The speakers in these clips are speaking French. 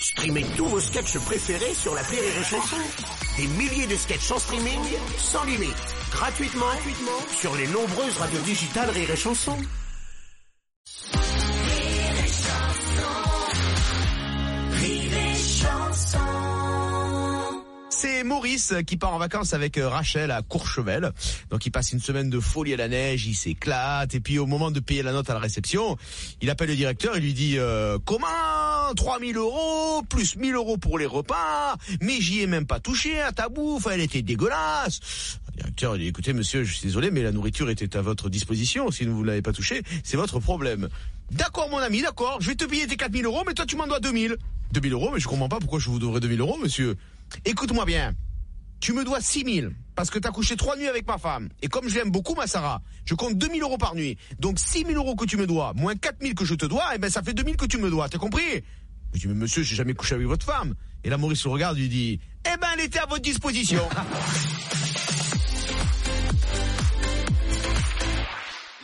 Streamez tous vos sketchs préférés sur la Rire et Chanson. Des milliers de sketchs en streaming, sans limite, gratuitement, gratuitement sur les nombreuses radios digitales Rire et Chanson. C'est Maurice qui part en vacances avec euh, Rachel à Courchevel. Donc il passe une semaine de folie à la neige, il s'éclate et puis au moment de payer la note à la réception, il appelle le directeur et lui dit euh, comment 3000 euros plus 1000 euros pour les repas, mais j'y ai même pas touché à ta bouffe, elle était dégueulasse. Le directeur il dit écoutez monsieur, je suis désolé mais la nourriture était à votre disposition, si vous ne l'avez pas touché, c'est votre problème. D'accord mon ami, d'accord, je vais te payer tes 4000 euros mais toi tu m'en dois 2000. 2000 euros mais je comprends pas pourquoi je vous devrais 2000 euros monsieur. Écoute-moi bien. Tu me dois 6000 parce que t'as couché trois nuits avec ma femme. Et comme je l'aime beaucoup, ma Sarah, je compte 2000 euros par nuit. Donc 6000 euros que tu me dois, moins 4000 que je te dois, et ben ça fait 2000 que tu me dois. T'as compris? Je dis, mais monsieur, j'ai jamais couché avec votre femme. Et là, Maurice le regarde, lui dit, eh ben elle était à votre disposition.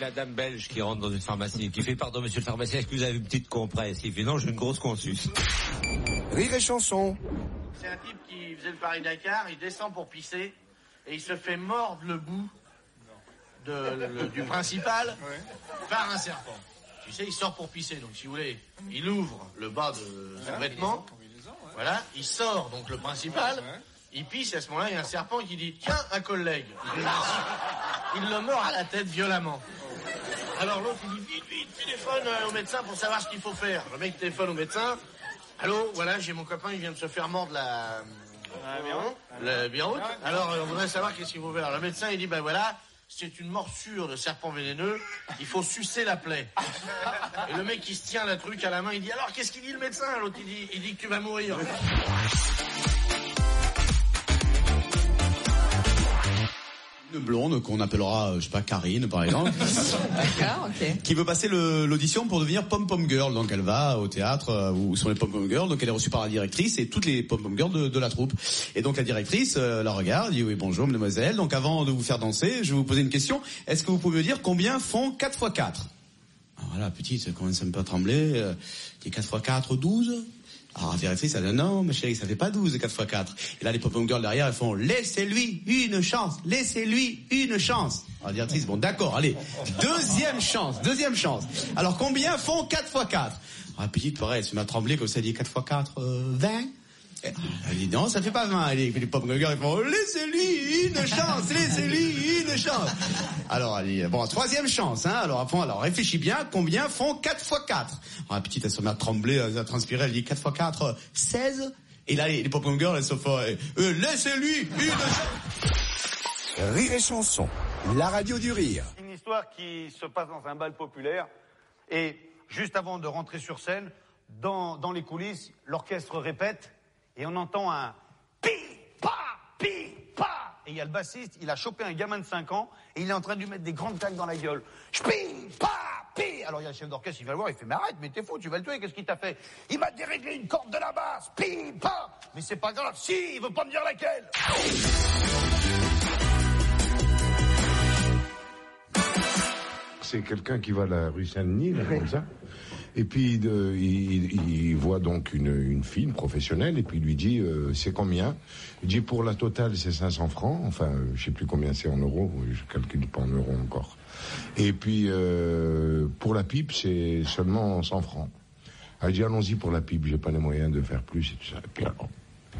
La dame belge qui rentre dans une pharmacie, qui fait pardon monsieur le pharmacien, est-ce que vous avez une petite compresse? Il fait non, j'ai une grosse consus. Rire et chanson. C'est un type qui faisait le Paris-Dakar, il descend pour pisser et il se fait mordre le bout de, le- du principal par un serpent. Tu sais, il sort pour pisser, donc si vous voulez, il ouvre le bas de son vêtement, voilà, il sort donc le principal, il pisse et à ce moment-là, il y a un serpent qui dit Tiens, un collègue. Il le mord à la tête violemment. Alors l'autre il dit vite, vite, téléphone euh, au médecin pour savoir ce qu'il faut faire. Le mec téléphone au médecin. Allô, voilà, j'ai mon copain, il vient de se faire mordre la... La biroute. Alors euh, on voudrait savoir qu'est-ce qu'il faut faire. Le médecin il dit ben voilà, c'est une morsure de serpent vénéneux, il faut sucer la plaie. Et le mec il se tient la truc à la main, il dit alors qu'est-ce qu'il dit le médecin? L'autre il dit, il dit que tu vas mourir. Blonde qu'on appellera, euh, je sais pas, Karine par exemple, D'accord, ok. qui veut passer l'audition pour devenir pom-pom girl. Donc elle va au théâtre euh, où sont les pom-pom girls. Donc elle est reçue par la directrice et toutes les pom-pom girls de, de la troupe. Et donc la directrice euh, la regarde, dit oui bonjour mademoiselle. Donc avant de vous faire danser, je vais vous poser une question. Est-ce que vous pouvez me dire combien font 4 x 4 Alors voilà, petite, commence un peu à trembler. Euh, dit 4 x 4, 12 alors la directrice, elle dit non, ma chérie, ça fait pas 12, 4 x 4. Et là, les pop girls derrière, elles font laissez-lui une chance, laissez-lui une chance. Alors directrice, bon d'accord, allez, deuxième chance, deuxième chance. Alors combien font 4 x 4 Alors la petite, pareil, elle se met à trembler comme ça, elle dit 4 x 4, euh, 20 Et Elle dit non, ça fait pas 20. Et les, les girls, ils font laissez-lui une chance, laissez-lui une chance. Alors elle dit, bon, troisième chance, hein. Alors, après, alors réfléchis bien, combien font 4 x 4 Alors la petite, elle se met à trembler, à transpirer, elle dit 4 x 4, euh, 16 Et là, les, les pop girls, elles se font, euh, euh, laissez-lui une chance. Rire et chanson. La radio du rire. Une histoire qui se passe dans un bal populaire et juste avant de rentrer sur scène, dans, dans les coulisses, l'orchestre répète et on entend un pi pa pi pa et il y a le bassiste, il a chopé un gamin de 5 ans et il est en train de lui mettre des grandes claques dans la gueule. Pi pa pi alors il y a le chef d'orchestre, il va le voir, il fait mais arrête, mais t'es fou, tu vas le tuer, qu'est-ce qu'il t'a fait? Il m'a déréglé une corde de la basse. Pi pa mais c'est pas grave, si, il veut pas me dire laquelle. C'est quelqu'un qui va à la rue Saint-Denis, là, comme ça. Et puis de- il, voit donc une, une fille, une professionnelle, et puis il lui dit euh, c'est combien? Il dit pour la totale c'est 500 francs. Enfin, euh, je sais plus combien c'est en euros. Je calcule pas en euros encore. Et puis euh, pour la pipe c'est seulement 100 francs. Elle dit allons-y pour la pipe. J'ai pas les moyens de faire plus et tout ça. Et puis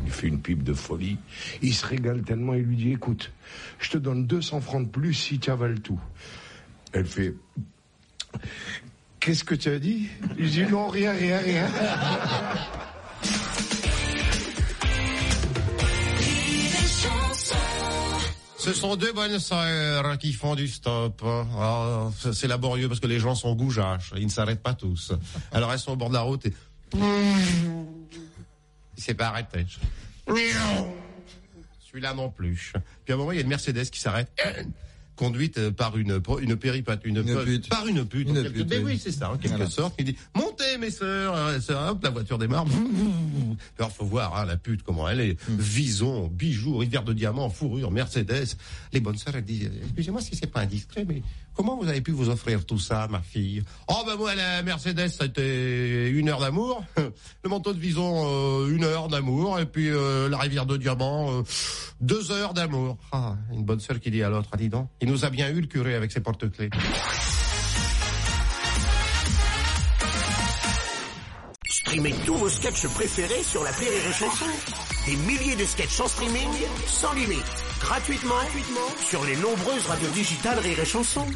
il fait une pipe de folie. Il se régale tellement. Il lui dit écoute, je te donne 200 francs de plus si tu avales tout. Elle fait Qu'est-ce que tu as dit? Je dis non, rien, rien, rien. Ce sont deux bonnes sœurs qui font du stop. C'est laborieux parce que les gens sont goujâches. Ils ne s'arrêtent pas tous. Alors elles sont au bord de la route et... Il s'est pas arrêté. Celui-là non plus. Puis à un moment, il y a une Mercedes qui s'arrête. Conduite euh, par une une péripate, une, Une pute. par une pute. Une pute, mais oui. c'est ça, en quelque Voilà. sorte. Il dit montez mes sœurs, euh, sœurs, hop, la voiture démarre. Alors faut voir hein, la pute comment elle est, Hmm. vison, bijoux, rivière de diamants, fourrure, Mercedes. Les bonnes sœurs elles disent excusez-moi si c'est pas indiscret, mais comment vous avez pu vous offrir tout ça, ma fille? Oh ben moi la Mercedes c'était une heure d'amour, le manteau de vison euh, une heure d'amour et puis euh, la rivière de diamants euh, deux heures d'amour. Ah, une bonne sœur qui dit à l'autre, ah dis donc, il nous a bien eu le curé avec ses porte-clés. Streamez tous vos sketchs préférés sur la Rire et Chanson. Des milliers de sketchs en streaming, sans limite, gratuitement, gratuitement sur les nombreuses radios digitales Rire et Chanson.